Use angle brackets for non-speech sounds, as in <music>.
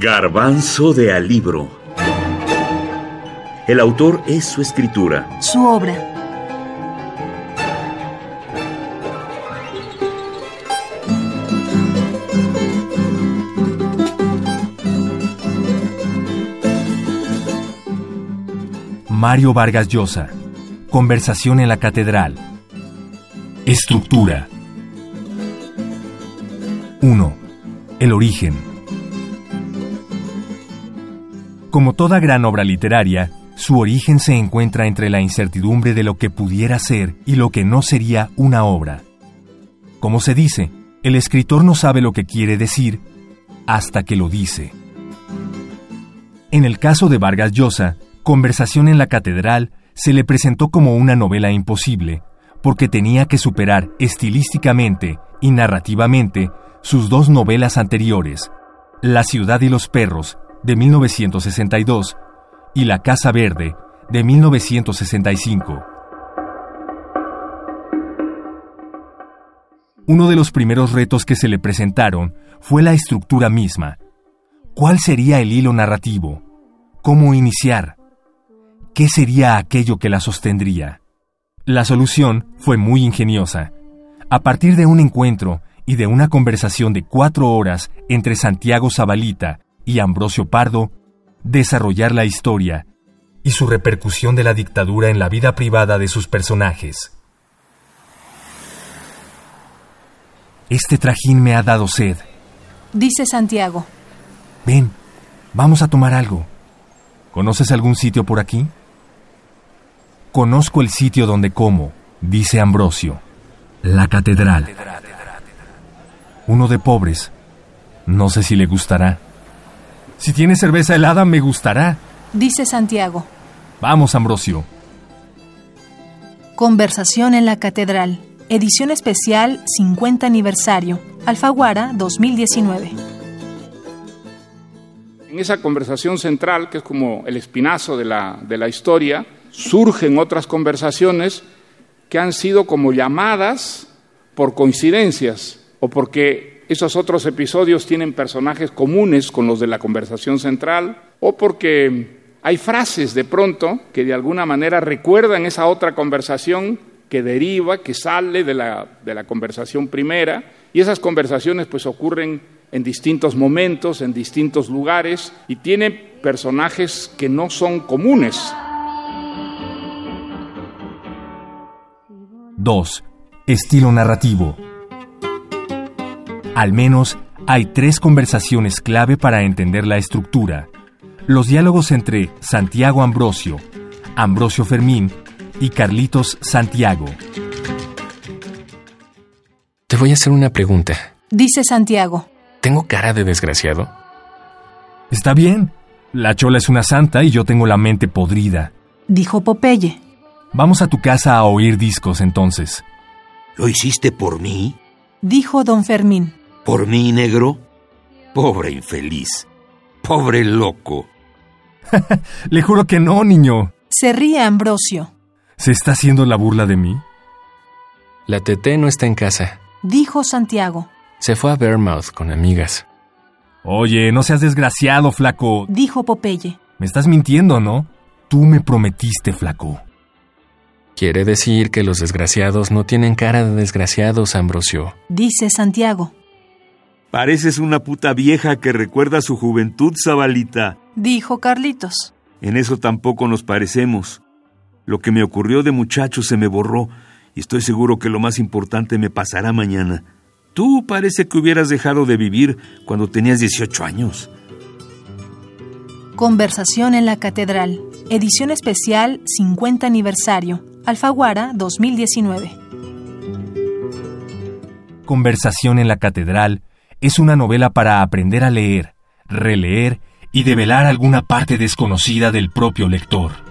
Garbanzo de Alibro. El autor es su escritura. Su obra. Mario Vargas Llosa. Conversación en la Catedral. Estructura. 1. El origen. Como toda gran obra literaria, su origen se encuentra entre la incertidumbre de lo que pudiera ser y lo que no sería una obra. Como se dice, el escritor no sabe lo que quiere decir hasta que lo dice. En el caso de Vargas Llosa, Conversación en la Catedral se le presentó como una novela imposible, porque tenía que superar estilísticamente y narrativamente sus dos novelas anteriores, La ciudad y los perros, de 1962, y La Casa Verde, de 1965. Uno de los primeros retos que se le presentaron fue la estructura misma. ¿Cuál sería el hilo narrativo? ¿Cómo iniciar? ¿Qué sería aquello que la sostendría? La solución fue muy ingeniosa. A partir de un encuentro y de una conversación de cuatro horas entre Santiago Zabalita y Ambrosio Pardo, desarrollar la historia y su repercusión de la dictadura en la vida privada de sus personajes. Este trajín me ha dado sed. Dice Santiago. Ven, vamos a tomar algo. ¿Conoces algún sitio por aquí? Conozco el sitio donde como, dice Ambrosio. La catedral. Uno de pobres. No sé si le gustará. Si tiene cerveza helada, me gustará. Dice Santiago. Vamos, Ambrosio. Conversación en la Catedral. Edición especial 50 aniversario. Alfaguara 2019. En esa conversación central, que es como el espinazo de la, de la historia, surgen otras conversaciones que han sido como llamadas por coincidencias o porque esos otros episodios tienen personajes comunes con los de la conversación central o porque hay frases de pronto que de alguna manera recuerdan esa otra conversación que deriva, que sale de la, de la conversación primera y esas conversaciones pues ocurren en distintos momentos, en distintos lugares y tienen personajes que no son comunes. 2. Estilo narrativo. Al menos hay tres conversaciones clave para entender la estructura. Los diálogos entre Santiago Ambrosio, Ambrosio Fermín y Carlitos Santiago. Te voy a hacer una pregunta. Dice Santiago. ¿Tengo cara de desgraciado? Está bien. La chola es una santa y yo tengo la mente podrida. Dijo Popeye. Vamos a tu casa a oír discos entonces. ¿Lo hiciste por mí? Dijo don Fermín. ¿Por mí, negro? Pobre infeliz. Pobre loco. <laughs> Le juro que no, niño. Se ríe Ambrosio. ¿Se está haciendo la burla de mí? La Tete no está en casa. Dijo Santiago. Se fue a Vermouth con amigas. Oye, no seas desgraciado, flaco. Dijo Popeye. Me estás mintiendo, ¿no? Tú me prometiste, flaco. Quiere decir que los desgraciados no tienen cara de desgraciados, Ambrosio. Dice Santiago. Pareces una puta vieja que recuerda su juventud, Zabalita. Dijo Carlitos. En eso tampoco nos parecemos. Lo que me ocurrió de muchacho se me borró y estoy seguro que lo más importante me pasará mañana. Tú parece que hubieras dejado de vivir cuando tenías 18 años. Conversación en la Catedral. Edición especial 50 aniversario. Alfaguara 2019. Conversación en la Catedral es una novela para aprender a leer, releer y develar alguna parte desconocida del propio lector.